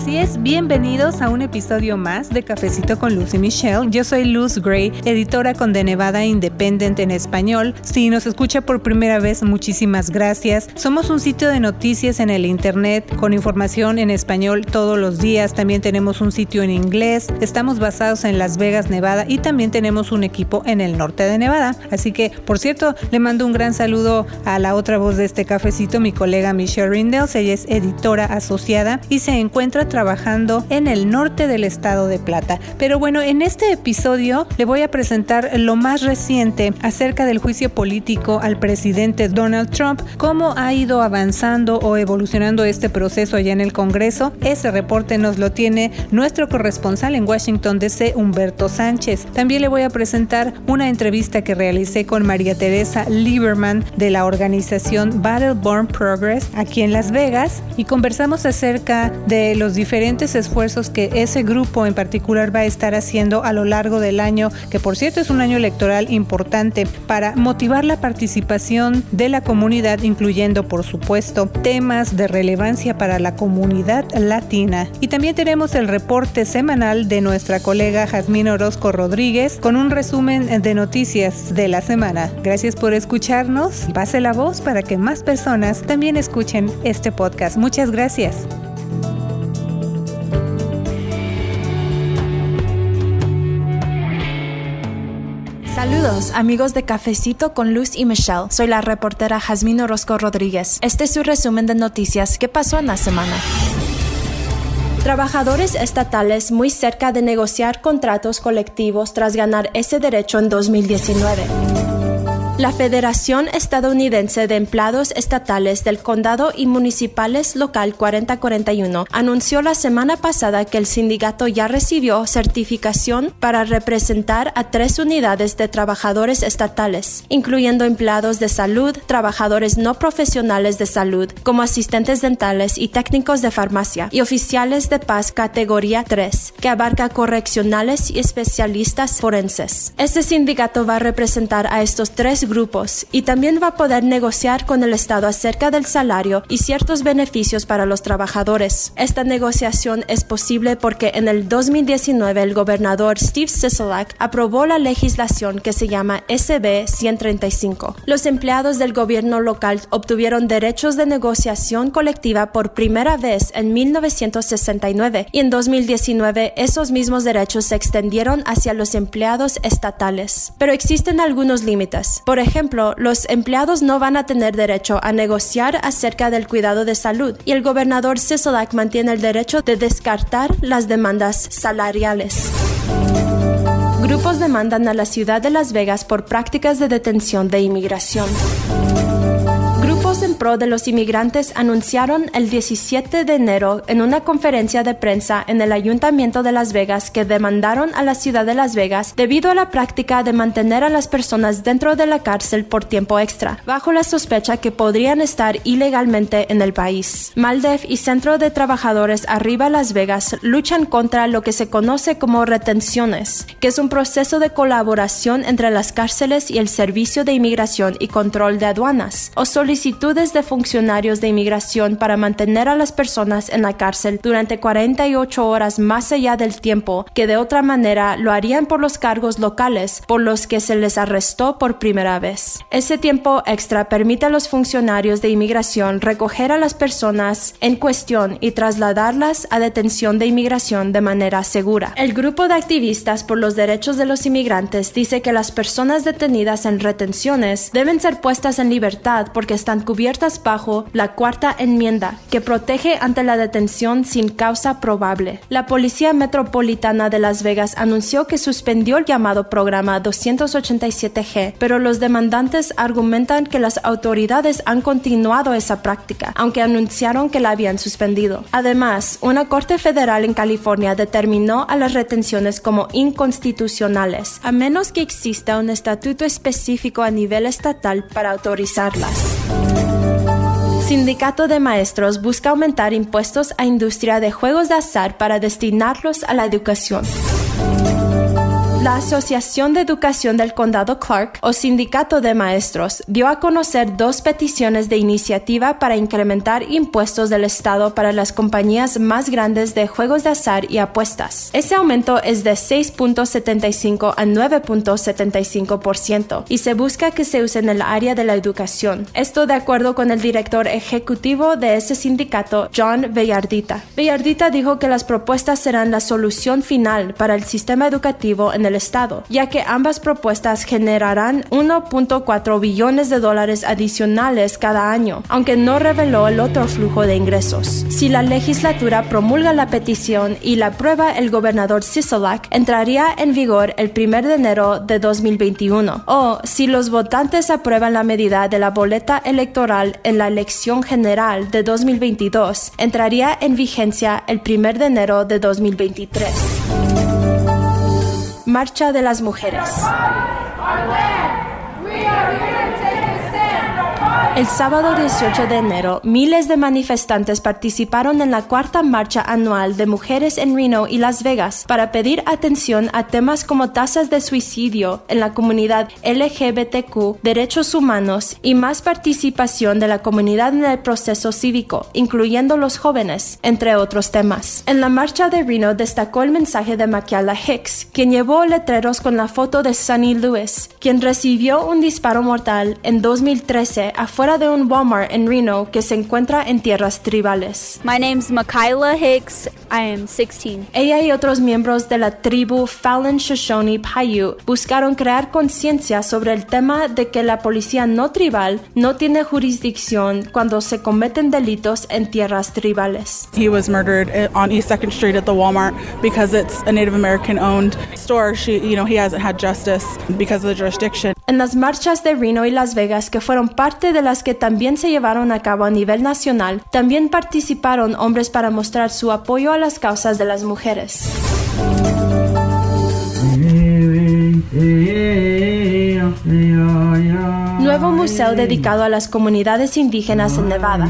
Así es, bienvenidos a un episodio más de Cafecito con Lucy Michelle. Yo soy Luz Gray, editora con The Nevada Independent en español. Si nos escucha por primera vez, muchísimas gracias. Somos un sitio de noticias en el internet con información en español todos los días. También tenemos un sitio en inglés. Estamos basados en Las Vegas, Nevada y también tenemos un equipo en el norte de Nevada. Así que, por cierto, le mando un gran saludo a la otra voz de este cafecito, mi colega Michelle Rindels. Ella es editora asociada y se encuentra trabajando en el norte del estado de Plata. Pero bueno, en este episodio le voy a presentar lo más reciente acerca del juicio político al presidente Donald Trump, cómo ha ido avanzando o evolucionando este proceso allá en el Congreso. Ese reporte nos lo tiene nuestro corresponsal en Washington DC, Humberto Sánchez. También le voy a presentar una entrevista que realicé con María Teresa Lieberman de la organización Battleborn Progress aquí en Las Vegas y conversamos acerca de los diferentes esfuerzos que ese grupo en particular va a estar haciendo a lo largo del año, que por cierto es un año electoral importante, para motivar la participación de la comunidad, incluyendo por supuesto temas de relevancia para la comunidad latina. Y también tenemos el reporte semanal de nuestra colega Jazmín Orozco Rodríguez con un resumen de noticias de la semana. Gracias por escucharnos. Pase la voz para que más personas también escuchen este podcast. Muchas gracias. Saludos amigos de Cafecito con Luz y Michelle. Soy la reportera Jazmín Orozco Rodríguez. Este es su resumen de noticias que pasó en la semana. Trabajadores estatales muy cerca de negociar contratos colectivos tras ganar ese derecho en 2019. La Federación Estadounidense de Empleados Estatales del Condado y Municipales Local 4041 anunció la semana pasada que el sindicato ya recibió certificación para representar a tres unidades de trabajadores estatales, incluyendo empleados de salud, trabajadores no profesionales de salud, como asistentes dentales y técnicos de farmacia, y oficiales de paz categoría 3, que abarca correccionales y especialistas forenses. Este sindicato va a representar a estos tres grupos y también va a poder negociar con el Estado acerca del salario y ciertos beneficios para los trabajadores. Esta negociación es posible porque en el 2019 el gobernador Steve Sisolak aprobó la legislación que se llama SB 135. Los empleados del gobierno local obtuvieron derechos de negociación colectiva por primera vez en 1969 y en 2019 esos mismos derechos se extendieron hacia los empleados estatales. Pero existen algunos límites. Por ejemplo, los empleados no van a tener derecho a negociar acerca del cuidado de salud y el gobernador Sisolak mantiene el derecho de descartar las demandas salariales. Grupos demandan a la ciudad de Las Vegas por prácticas de detención de inmigración en pro de los inmigrantes anunciaron el 17 de enero en una conferencia de prensa en el Ayuntamiento de Las Vegas que demandaron a la ciudad de Las Vegas debido a la práctica de mantener a las personas dentro de la cárcel por tiempo extra, bajo la sospecha que podrían estar ilegalmente en el país. Maldef y Centro de Trabajadores Arriba Las Vegas luchan contra lo que se conoce como retenciones, que es un proceso de colaboración entre las cárceles y el Servicio de Inmigración y Control de Aduanas, o solicitud de funcionarios de inmigración para mantener a las personas en la cárcel durante 48 horas más allá del tiempo que de otra manera lo harían por los cargos locales por los que se les arrestó por primera vez. Ese tiempo extra permite a los funcionarios de inmigración recoger a las personas en cuestión y trasladarlas a detención de inmigración de manera segura. El grupo de activistas por los derechos de los inmigrantes dice que las personas detenidas en retenciones deben ser puestas en libertad porque están cubiertas bajo la cuarta enmienda, que protege ante la detención sin causa probable. La Policía Metropolitana de Las Vegas anunció que suspendió el llamado programa 287G, pero los demandantes argumentan que las autoridades han continuado esa práctica, aunque anunciaron que la habían suspendido. Además, una corte federal en California determinó a las retenciones como inconstitucionales, a menos que exista un estatuto específico a nivel estatal para autorizarlas. Sindicato de Maestros busca aumentar impuestos a industria de juegos de azar para destinarlos a la educación. La Asociación de Educación del Condado Clark, o Sindicato de Maestros, dio a conocer dos peticiones de iniciativa para incrementar impuestos del Estado para las compañías más grandes de juegos de azar y apuestas. Ese aumento es de 6.75 a 9.75% y se busca que se use en el área de la educación. Esto de acuerdo con el director ejecutivo de ese sindicato, John Bellardita. Bellardita dijo que las propuestas serán la solución final para el sistema educativo en el Estado, ya que ambas propuestas generarán 1.4 billones de dólares adicionales cada año, aunque no reveló el otro flujo de ingresos. Si la legislatura promulga la petición y la aprueba el gobernador Sisolak, entraría en vigor el 1 de enero de 2021. O si los votantes aprueban la medida de la boleta electoral en la elección general de 2022, entraría en vigencia el 1 de enero de 2023. Marcha de las Mujeres. El sábado 18 de enero, miles de manifestantes participaron en la cuarta marcha anual de mujeres en Reno y Las Vegas para pedir atención a temas como tasas de suicidio en la comunidad LGBTQ, derechos humanos y más participación de la comunidad en el proceso cívico, incluyendo los jóvenes, entre otros temas. En la marcha de Reno destacó el mensaje de Maquiala Hicks, quien llevó letreros con la foto de Sunny Lewis, quien recibió un disparo mortal en 2013 a de un Walmart en Reno que se encuentra en tierras tribales. My name's Makayla Hicks. I am 16. Ella y otros miembros de la tribu Fallon Shoshone Paiute buscaron crear conciencia sobre el tema de que la policía no tribal no tiene jurisdicción cuando se cometen delitos en tierras tribales. He was murdered on East 2nd Street at the Walmart because it's a Native American owned store. She, you know, he hasn't had justice because of the jurisdiction. En las marchas de Reno y Las Vegas, que fueron parte de las que también se llevaron a cabo a nivel nacional, también participaron hombres para mostrar su apoyo a las causas de las mujeres. Nuevo museo dedicado a las comunidades indígenas en Nevada.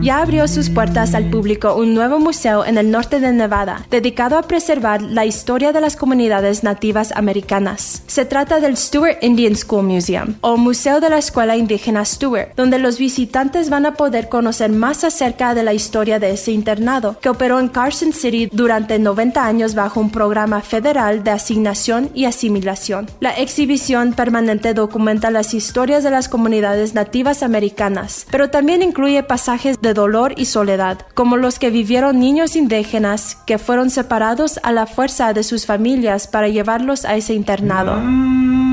Ya abrió sus puertas al público un nuevo museo en el norte de Nevada, dedicado a preservar la historia de las comunidades nativas americanas. Se trata del Stewart Indian School Museum, o Museo de la Escuela Indígena Stewart, donde los visitantes van a poder conocer más acerca de la historia de ese internado, que operó en Carson City durante 90 años bajo un programa federal de asignación y asimilación. La exhibición permanente documenta las historias de las comunidades nativas americanas, pero también incluye pasajes de dolor y soledad, como los que vivieron niños indígenas que fueron separados a la fuerza de sus familias para llevarlos a ese internado.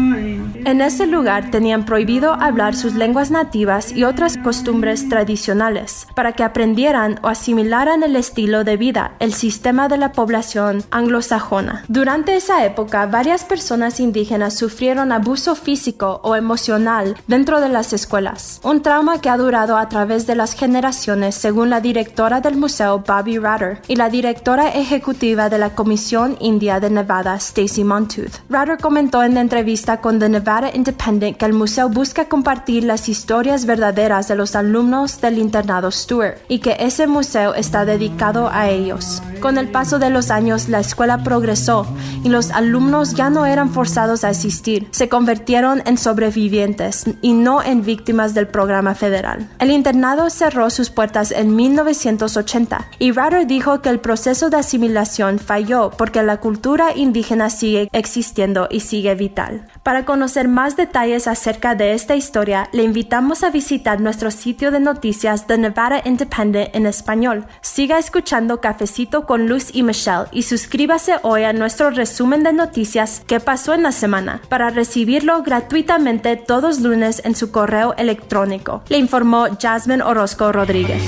En ese lugar tenían prohibido hablar sus lenguas nativas y otras costumbres tradicionales, para que aprendieran o asimilaran el estilo de vida, el sistema de la población anglosajona. Durante esa época, varias personas indígenas sufrieron abuso físico o emocional dentro de las escuelas, un trauma que ha durado a través de las generaciones, según la directora del museo Bobby Ratter y la directora ejecutiva de la Comisión India de Nevada, Stacy Montooth. Ratter comentó en la entrevista con The Nevada Independent que el museo busca compartir las historias verdaderas de los alumnos del internado Stewart y que ese museo está dedicado a ellos. Con el paso de los años, la escuela progresó y los alumnos ya no eran forzados a asistir, se convirtieron en sobrevivientes y no en víctimas del programa federal. El internado cerró sus puertas en 1980 y Ratter dijo que el proceso de asimilación falló porque la cultura indígena sigue existiendo y sigue vital. Para conocer más detalles acerca de esta historia, le invitamos a visitar nuestro sitio de noticias The Nevada Independent en español. Siga escuchando Cafecito con Luz y Michelle y suscríbase hoy a nuestro resumen de noticias que pasó en la semana para recibirlo gratuitamente todos lunes en su correo electrónico. Le informó Jasmine Orozco Rodríguez.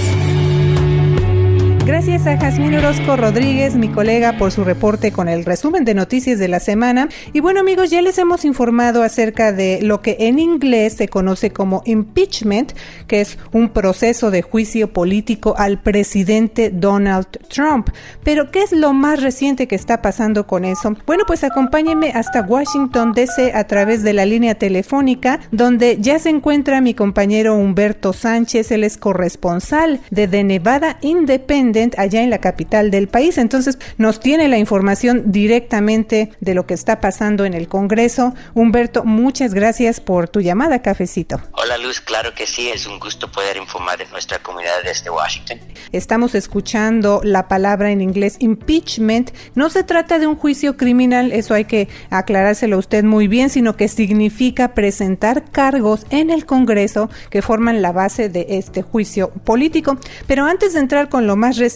Gracias a Jazmín Orozco Rodríguez, mi colega, por su reporte con el resumen de noticias de la semana. Y bueno amigos, ya les hemos informado acerca de lo que en inglés se conoce como impeachment, que es un proceso de juicio político al presidente Donald Trump. Pero ¿qué es lo más reciente que está pasando con eso? Bueno, pues acompáñenme hasta Washington DC a través de la línea telefónica, donde ya se encuentra mi compañero Humberto Sánchez, él es corresponsal de The Nevada Independent allá en la capital del país. Entonces nos tiene la información directamente de lo que está pasando en el Congreso. Humberto, muchas gracias por tu llamada, cafecito. Hola Luz, claro que sí, es un gusto poder informar en nuestra comunidad desde Washington. Estamos escuchando la palabra en inglés impeachment. No se trata de un juicio criminal, eso hay que aclarárselo a usted muy bien, sino que significa presentar cargos en el Congreso que forman la base de este juicio político. Pero antes de entrar con lo más reciente,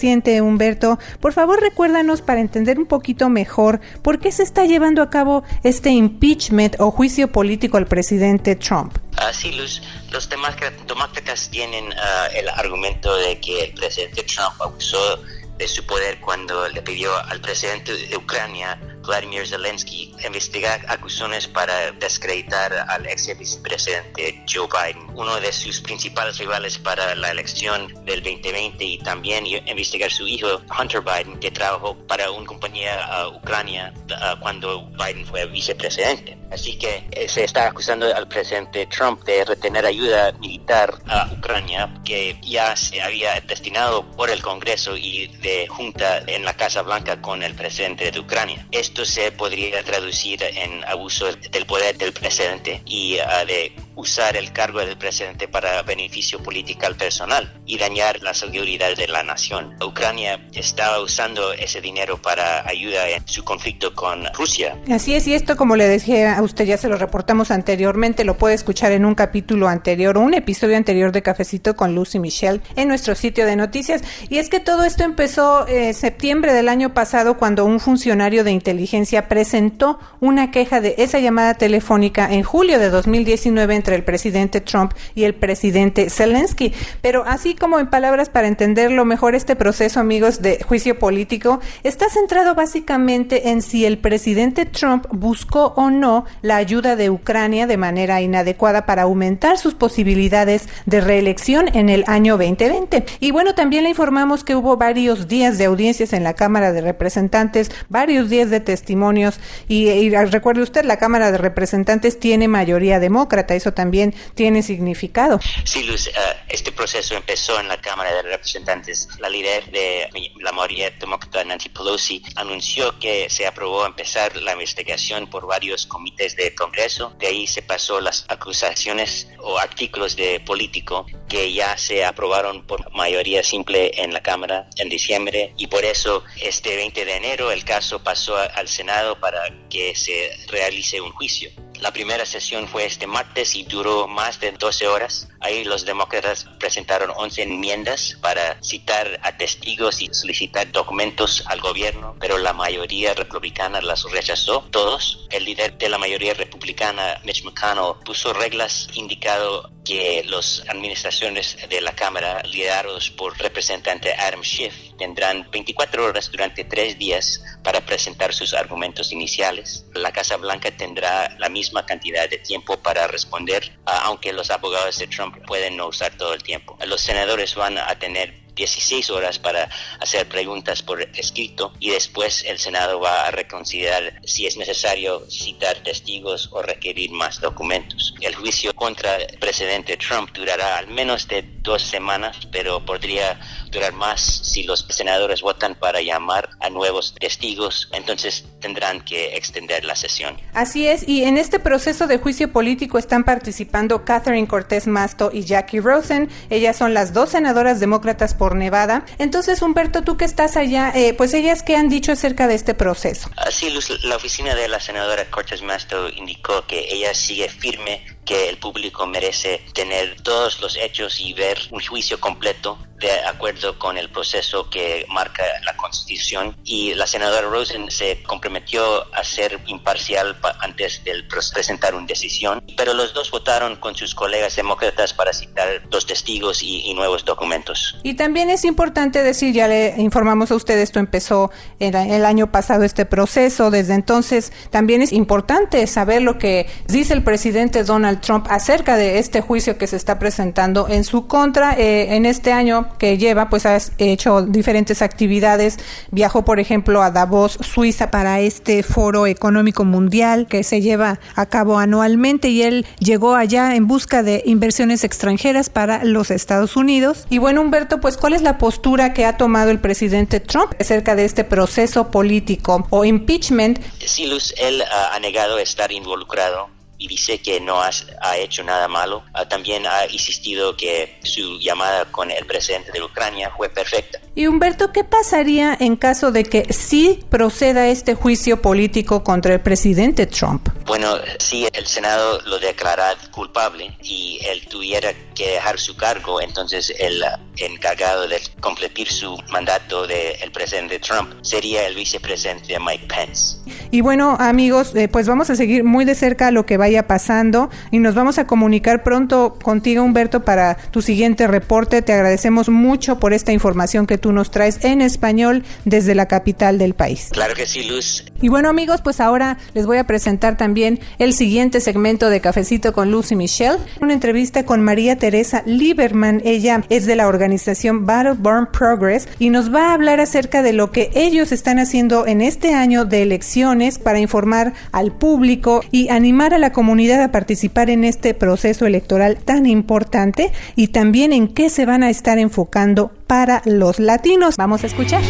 Humberto, por favor recuérdanos para entender un poquito mejor por qué se está llevando a cabo este impeachment o juicio político al presidente Trump. Así, Luz, los demócratas tienen ah, el argumento de que el presidente Trump abusó de su poder cuando le pidió al presidente de Ucrania Vladimir Zelensky investigar acusaciones para descreditar al ex vicepresidente Joe Biden, uno de sus principales rivales para la elección del 2020 y también investigar su hijo Hunter Biden, que trabajó para una compañía uh, ucrania uh, cuando Biden fue vicepresidente. Así que eh, se está acusando al presidente Trump de retener ayuda militar a Ucrania que ya se había destinado por el Congreso y de junta en la Casa Blanca con el presidente de Ucrania. Esto se podría traducir en abuso del poder del presidente y uh, de usar el cargo del presidente para beneficio político personal y dañar la seguridad de la nación. Ucrania estaba usando ese dinero para ayuda en su conflicto con Rusia. Así es, y esto como le decía a usted, ya se lo reportamos anteriormente, lo puede escuchar en un capítulo anterior o un episodio anterior de Cafecito con Lucy Michelle en nuestro sitio de noticias. Y es que todo esto empezó en eh, septiembre del año pasado cuando un funcionario de inteligencia presentó una queja de esa llamada telefónica en julio de 2019 entre el presidente Trump y el presidente Zelensky. Pero así como en palabras para entenderlo mejor, este proceso, amigos, de juicio político está centrado básicamente en si el presidente Trump buscó o no la ayuda de Ucrania de manera inadecuada para aumentar sus posibilidades de reelección en el año 2020. Y bueno, también le informamos que hubo varios días de audiencias en la Cámara de Representantes, varios días de testimonios y, recuerde usted, la Cámara de Representantes tiene mayoría demócrata, eso también tiene significado. Sí, Luz, eh, este proceso empezó en la Cámara de Representantes. La líder de la mayoría demócrata, Nancy Pelosi, anunció que se aprobó empezar la investigación por varios comités de Congreso. De ahí se pasó las acusaciones o artículos de político que ya se aprobaron por mayoría simple en la Cámara en diciembre y por eso este 20 de enero el caso pasó al Senado para que se realice un juicio. La primera sesión fue este martes y duró más de 12 horas. Ahí los demócratas presentaron 11 enmiendas para citar a testigos y solicitar documentos al gobierno, pero la mayoría republicana las rechazó todos. El líder de la mayoría republicana, Mitch McConnell, puso reglas indicando que las administraciones de la Cámara, liderados por representante Adam Schiff, tendrán 24 horas durante tres días para presentar sus argumentos iniciales. La Casa Blanca tendrá la misma cantidad de tiempo para responder, aunque los abogados de Trump pueden no usar todo el tiempo. Los senadores van a tener 16 horas para hacer preguntas por escrito y después el Senado va a reconsiderar si es necesario citar testigos o requerir más documentos. El juicio contra el presidente Trump durará al menos de dos semanas, pero podría durar más si los senadores votan para llamar a nuevos testigos, entonces tendrán que extender la sesión. Así es, y en este proceso de juicio político están participando Catherine Cortés Masto y Jackie Rosen. Ellas son las dos senadoras demócratas por Nevada. Entonces, Humberto, tú que estás allá, eh, pues ellas qué han dicho acerca de este proceso. Así, la oficina de la senadora Cortés Masto indicó que ella sigue firme que el público merece tener todos los hechos y ver un juicio completo de acuerdo con el proceso que marca la Constitución y la senadora Rosen se comprometió a ser imparcial antes de presentar una decisión, pero los dos votaron con sus colegas demócratas para citar dos testigos y, nuevos documentos. Y también es importante decir, ya le informamos a ustedes, esto empezó el, el año pasado este proceso, desde entonces también es importante saber lo que dice el presidente Donald Trump acerca de este juicio que se está presentando en su contra. Eh, en este año que lleva, pues ha hecho diferentes actividades. Viajó, por ejemplo, a Davos, Suiza, para este foro económico mundial que se lleva a cabo anualmente y él llegó allá en busca de inversiones extranjeras para los Estados Unidos. Y bueno, Humberto, pues ¿cuál es la postura que ha tomado el presidente Trump acerca de este proceso político o impeachment? Sí, él ha negado estar involucrado y dice que no ha, hecho nada malo. Ah, también ha insistido que su llamada con el presidente de Ucrania fue perfecta. Y Humberto, ¿qué pasaría en caso de que sí proceda este juicio político contra el presidente Trump? Bueno, si el Senado lo declara culpable y él tuviera que dejar su cargo, entonces el encargado de completar su mandato del presidente Trump sería el vicepresidente Mike Pence. Y bueno, amigos, eh, pues vamos a seguir muy de cerca lo que vaya pasando y nos vamos a comunicar pronto contigo, Humberto, para tu siguiente reporte. Te agradecemos mucho por esta información que tú nos traes en español desde la capital del país. Claro que sí, Luz. Y bueno, amigos, pues ahora les voy a presentar también el siguiente segmento de Cafecito con Luz y Michelle, una entrevista con María Teresa Lieberman. Ella es de la organización Battleborn Progress y nos va a hablar acerca de lo que ellos están haciendo en este año de elecciones para informar al público y animar a la comunidad a participar en este proceso electoral tan importante y también en qué se van a estar enfocando para los latinos. Vamos a escuchar.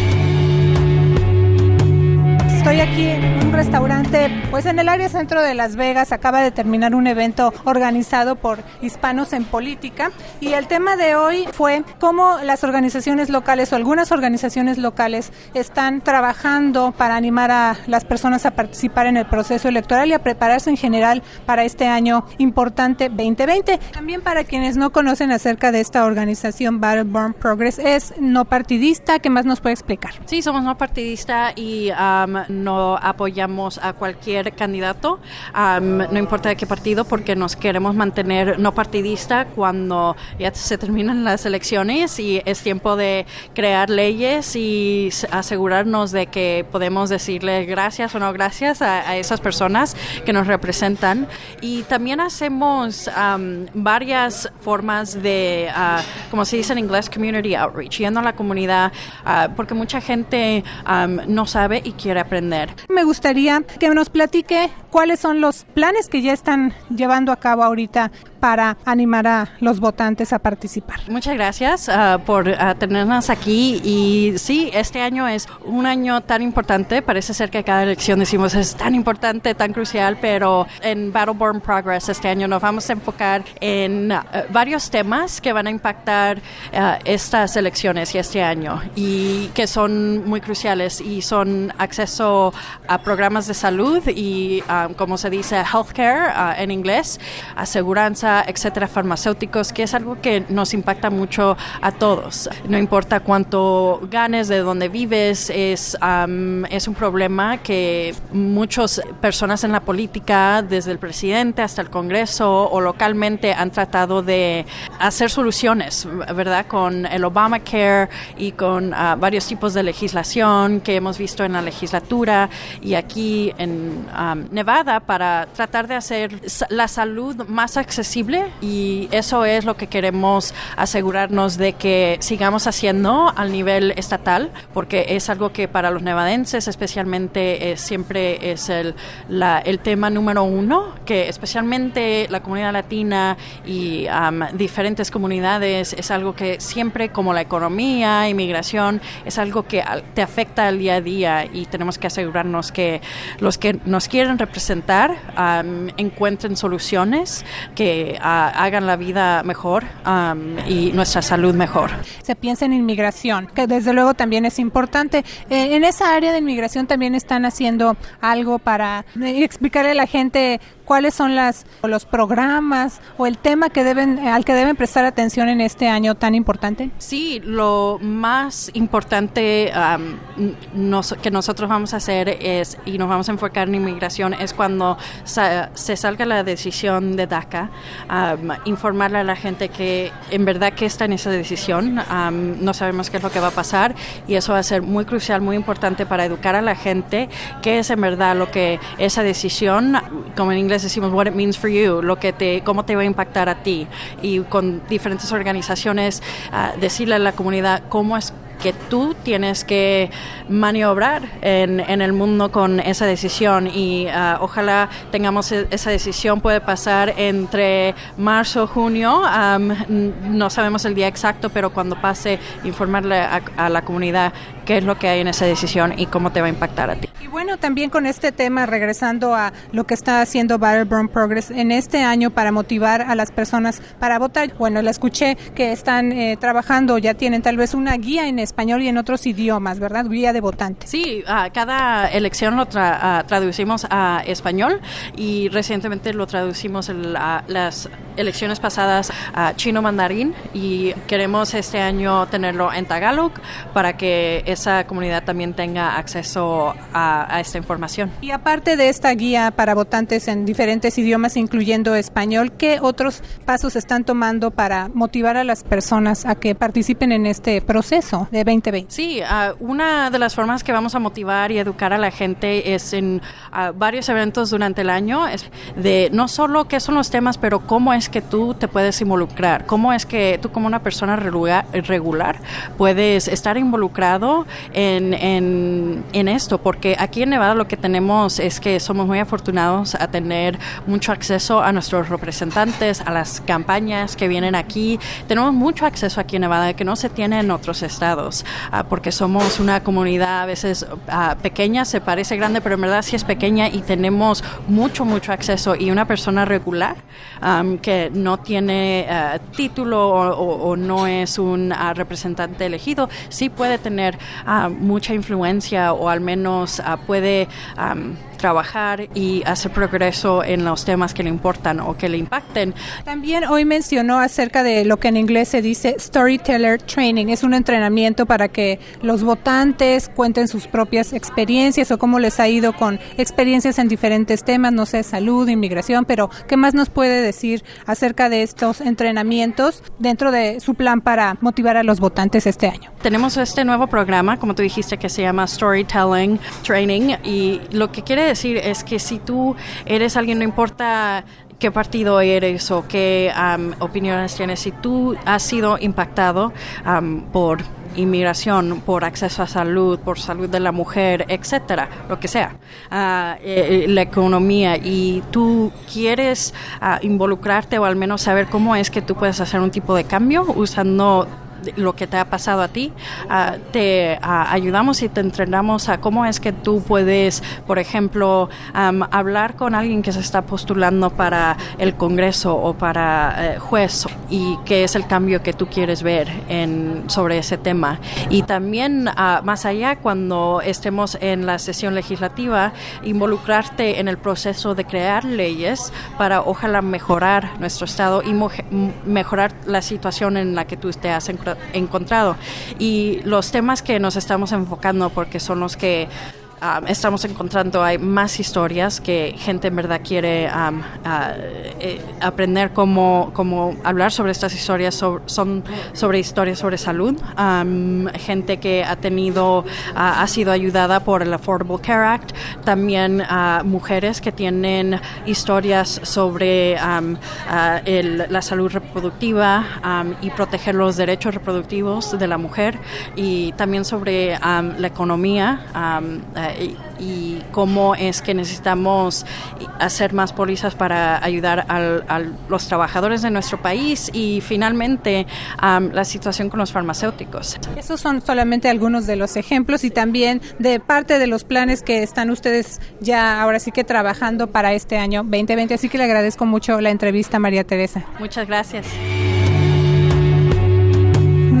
Estoy aquí en un restaurante, pues en el área centro de Las Vegas. Acaba de terminar un evento organizado por Hispanos en Política. Y el tema de hoy fue cómo las organizaciones locales o algunas organizaciones locales están trabajando para animar a las personas a participar en el proceso electoral y a prepararse en general para este año importante 2020. También para quienes no conocen acerca de esta organización Battleborn Progress, es no partidista. ¿Qué más nos puede explicar? Sí, somos no partidista y no apoyamos a cualquier candidato, no importa de qué partido, porque nos queremos mantener no partidista cuando ya se terminan las elecciones y es tiempo de crear leyes y asegurarnos de que podemos decirle gracias o no gracias a, esas personas que nos representan. Y también hacemos varias formas de, ah, como se dice en inglés, community outreach, yendo a la comunidad, ah, porque mucha gente no sabe y quiere aprender me gustaría que nos platique cuáles son los planes que ya están llevando a cabo ahorita para animar a los votantes a participar. Muchas gracias uh, por uh, tenernos aquí y sí, este año es un año tan importante, parece ser que cada elección decimos es tan importante, tan crucial, pero en Battleborn Progress este año nos vamos a enfocar en uh, varios temas que van a impactar estas elecciones y este año y que son muy cruciales y son acceso a programas de salud y como se dice healthcare en inglés, aseguranza etcétera, farmacéuticos, que es algo que nos impacta mucho a todos. No importa cuánto ganes, de dónde vives, es, es un problema que muchas personas en la política, desde el presidente hasta el Congreso o localmente, han tratado de hacer soluciones, ¿verdad? Con el Obamacare y con ah, varios tipos de legislación que hemos visto en la legislatura y aquí en Nevada para tratar de hacer la salud más accesible y eso es lo que queremos asegurarnos de que sigamos haciendo al nivel estatal, porque es algo que para los nevadenses especialmente siempre es el, el tema número uno, que especialmente la comunidad latina y diferentes comunidades es algo que siempre como la economía, inmigración, es algo que te afecta al día a día y tenemos que asegurarnos que los que nos quieren representar encuentren soluciones que hagan la vida mejor y nuestra salud mejor. Se piensa en inmigración, que desde luego también es importante. Eh, en esa área de inmigración también están haciendo algo para eh, explicarle a la gente cuáles son las los programas o el tema que deben al que deben prestar atención en este año tan importante? Sí, lo más importante que nosotros vamos a hacer es y nos vamos a enfocar en inmigración es cuando se salga la decisión de DACA, informarle a la gente que en verdad que está en esa decisión, no sabemos qué es lo que va a pasar y eso va a ser muy crucial, muy importante para educar a la gente qué es en verdad lo que esa decisión, como en inglés decimos what it means for you, lo que te, cómo te va a impactar a ti. Y con diferentes organizaciones uh, decirle a la comunidad cómo es que tú tienes que maniobrar en, en el mundo con esa decisión. Y uh, ojalá tengamos e, esa decisión. Puede pasar entre marzo junio no sabemos el día exacto pero cuando pase informarle a, a la comunidad qué es lo que hay en esa decisión y cómo te va a impactar a ti. Bueno, también con este tema, regresando a lo que está haciendo Battleborn Progress en este año para motivar a las personas para votar. Bueno, la escuché que están eh, trabajando, ya tienen tal vez una guía en español y en otros idiomas, ¿verdad? Guía de votantes. Sí, cada elección lo traducimos a español y recientemente lo traducimos en las elecciones pasadas a chino mandarín y queremos este año tenerlo en tagalog para que esa comunidad también tenga acceso a, esta información. Y aparte de esta guía para votantes en diferentes idiomas, incluyendo español, ¿qué otros pasos están tomando para motivar a las personas a que participen en este proceso de 2020? Sí, ah, una de las formas que vamos a motivar y educar a la gente es en ah, varios eventos durante el año, es de no solo qué son los temas, pero cómo es que tú te puedes involucrar, cómo es que tú como una persona regular puedes estar involucrado en, en, esto, porque aquí en Nevada lo que tenemos es que somos muy afortunados a tener mucho acceso a nuestros representantes, a las campañas que vienen aquí. Tenemos mucho acceso aquí en Nevada que no se tiene en otros estados, ah, porque somos una comunidad a veces ah, pequeña, se parece grande, pero en verdad sí es pequeña y tenemos mucho, mucho acceso. Y una persona regular que no tiene ah, título o, no es un representante elegido, sí puede tener mucha influencia o al menos puede trabajar y hacer progreso en los temas que le importan o que le impacten. También hoy mencionó acerca de lo que en inglés se dice Storyteller Training. Es un entrenamiento para que los votantes cuenten sus propias experiencias o cómo les ha ido con experiencias en diferentes temas, no sé, salud, inmigración, pero ¿qué más nos puede decir acerca de estos entrenamientos dentro de su plan para motivar a los votantes este año? Tenemos este nuevo programa, como tú dijiste, que se llama Storytelling Training y lo que quiere decir es que si tú eres alguien, no importa qué partido eres o qué opiniones tienes, si tú has sido impactado por inmigración, por acceso a salud, por salud de la mujer, etcétera, lo que sea, eh, la economía y tú quieres ah, involucrarte o al menos saber cómo es que tú puedes hacer un tipo de cambio usando lo que te ha pasado a ti, ah, te ah, ayudamos y te entrenamos a cómo es que tú puedes, por ejemplo, hablar con alguien que se está postulando para el Congreso o para eh, juez y qué es el cambio que tú quieres ver en, sobre ese tema. Y también, ah, más allá, cuando estemos en la sesión legislativa, involucrarte en el proceso de crear leyes para ojalá mejorar nuestro Estado y mejorar la situación en la que tú te has encontrado encontrado. Y los temas que nos estamos enfocando, porque son los que estamos encontrando hay más historias que gente en verdad quiere eh, aprender cómo, cómo, hablar sobre estas historias, son sobre historias sobre salud, gente que ha tenido, ha sido ayudada por el Affordable Care Act, también mujeres que tienen historias sobre la salud reproductiva y proteger los derechos reproductivos de la mujer. Y también sobre la economía y, cómo es que necesitamos hacer más pólizas para ayudar a los trabajadores de nuestro país y finalmente la situación con los farmacéuticos. Esos son solamente algunos de los ejemplos y también de parte de los planes que están ustedes ya ahora sí que trabajando para este año 2020. Así que le agradezco mucho la entrevista, María Teresa. Muchas gracias.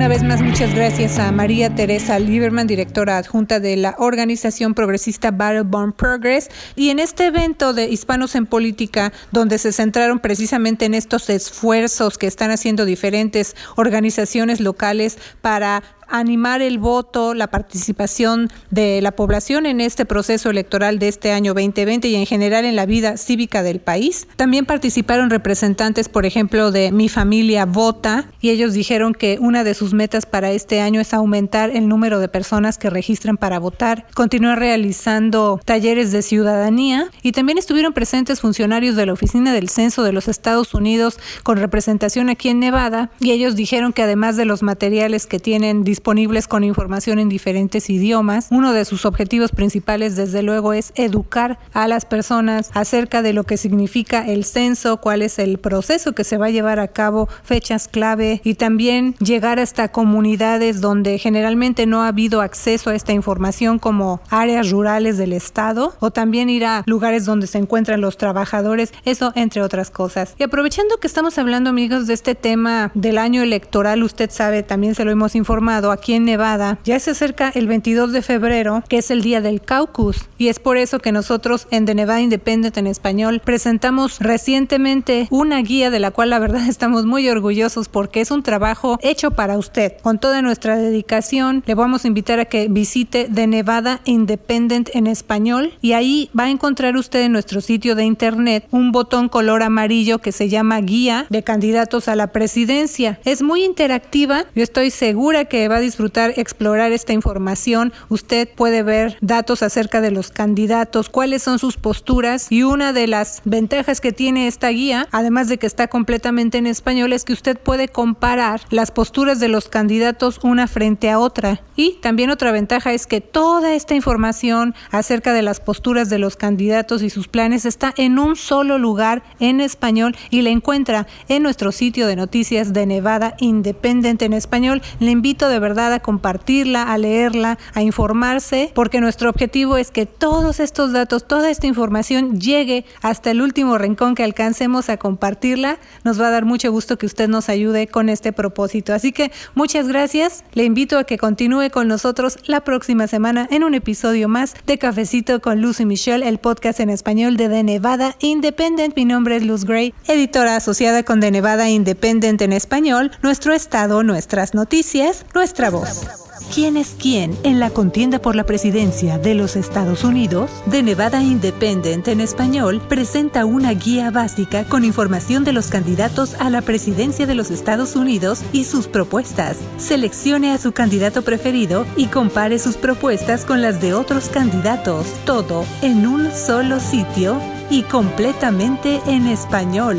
Una vez más muchas gracias a María Teresa Lieberman, directora adjunta de la organización progresista Battleborn Progress. Y en este evento de Hispanos en Política, donde se centraron precisamente en estos esfuerzos que están haciendo diferentes organizaciones locales para animar el voto, la participación de la población en este proceso electoral de este año 2020 y en general en la vida cívica del país. También participaron representantes, por ejemplo, de Mi Familia Vota y ellos dijeron que una de sus metas para este año es aumentar el número de personas que registran para votar, continuar realizando talleres de ciudadanía y también estuvieron presentes funcionarios de la Oficina del Censo de los Estados Unidos con representación aquí en Nevada y ellos dijeron que además de los materiales que tienen disponibles disponibles con información en diferentes idiomas. Uno de sus objetivos principales, desde luego, es educar a las personas acerca de lo que significa el censo, cuál es el proceso que se va a llevar a cabo, fechas clave y también llegar hasta comunidades donde generalmente no ha habido acceso a esta información como áreas rurales del estado o también ir a lugares donde se encuentran los trabajadores, eso entre otras cosas. Y aprovechando que estamos hablando amigos de este tema del año electoral, usted sabe, también se lo hemos informado, aquí en Nevada, ya se acerca el 22 de febrero, que es el día del caucus, y es por eso que nosotros en The Nevada Independent en español presentamos recientemente una guía de la cual la verdad estamos muy orgullosos porque es un trabajo hecho para usted. Con toda nuestra dedicación, le vamos a invitar a que visite The Nevada Independent en español y ahí va a encontrar usted en nuestro sitio de internet un botón color amarillo que se llama guía de candidatos a la presidencia. Es muy interactiva, yo estoy segura que va a disfrutar explorar esta información. Usted puede ver datos acerca de los candidatos, cuáles son sus posturas y una de las ventajas que tiene esta guía, además de que está completamente en español, es que usted puede comparar las posturas de los candidatos una frente a otra. Y también otra ventaja es que toda esta información acerca de las posturas de los candidatos y sus planes está en un solo lugar en español y la encuentra en nuestro sitio de noticias de Nevada Independent en español. Le invito de verdad a compartirla, a leerla, a informarse, porque nuestro objetivo es que todos estos datos, toda esta información llegue hasta el último rincón que alcancemos a compartirla. Nos va a dar mucho gusto que usted nos ayude con este propósito. Así que muchas gracias. Le invito a que continúe con nosotros la próxima semana en un episodio más de Cafecito con Luz y Michelle, el podcast en español de The Nevada Independent. Mi nombre es Luz Gray, editora asociada con The Nevada Independent en español, nuestro estado, nuestras noticias, nuestra voz. ¿Quién es quién en la contienda por la presidencia de los Estados Unidos? De Nevada Independent en español presenta una guía básica con información de los candidatos a la presidencia de los Estados Unidos y sus propuestas. Seleccione a su candidato preferido y compare sus propuestas con las de otros candidatos. Todo en un solo sitio y completamente en español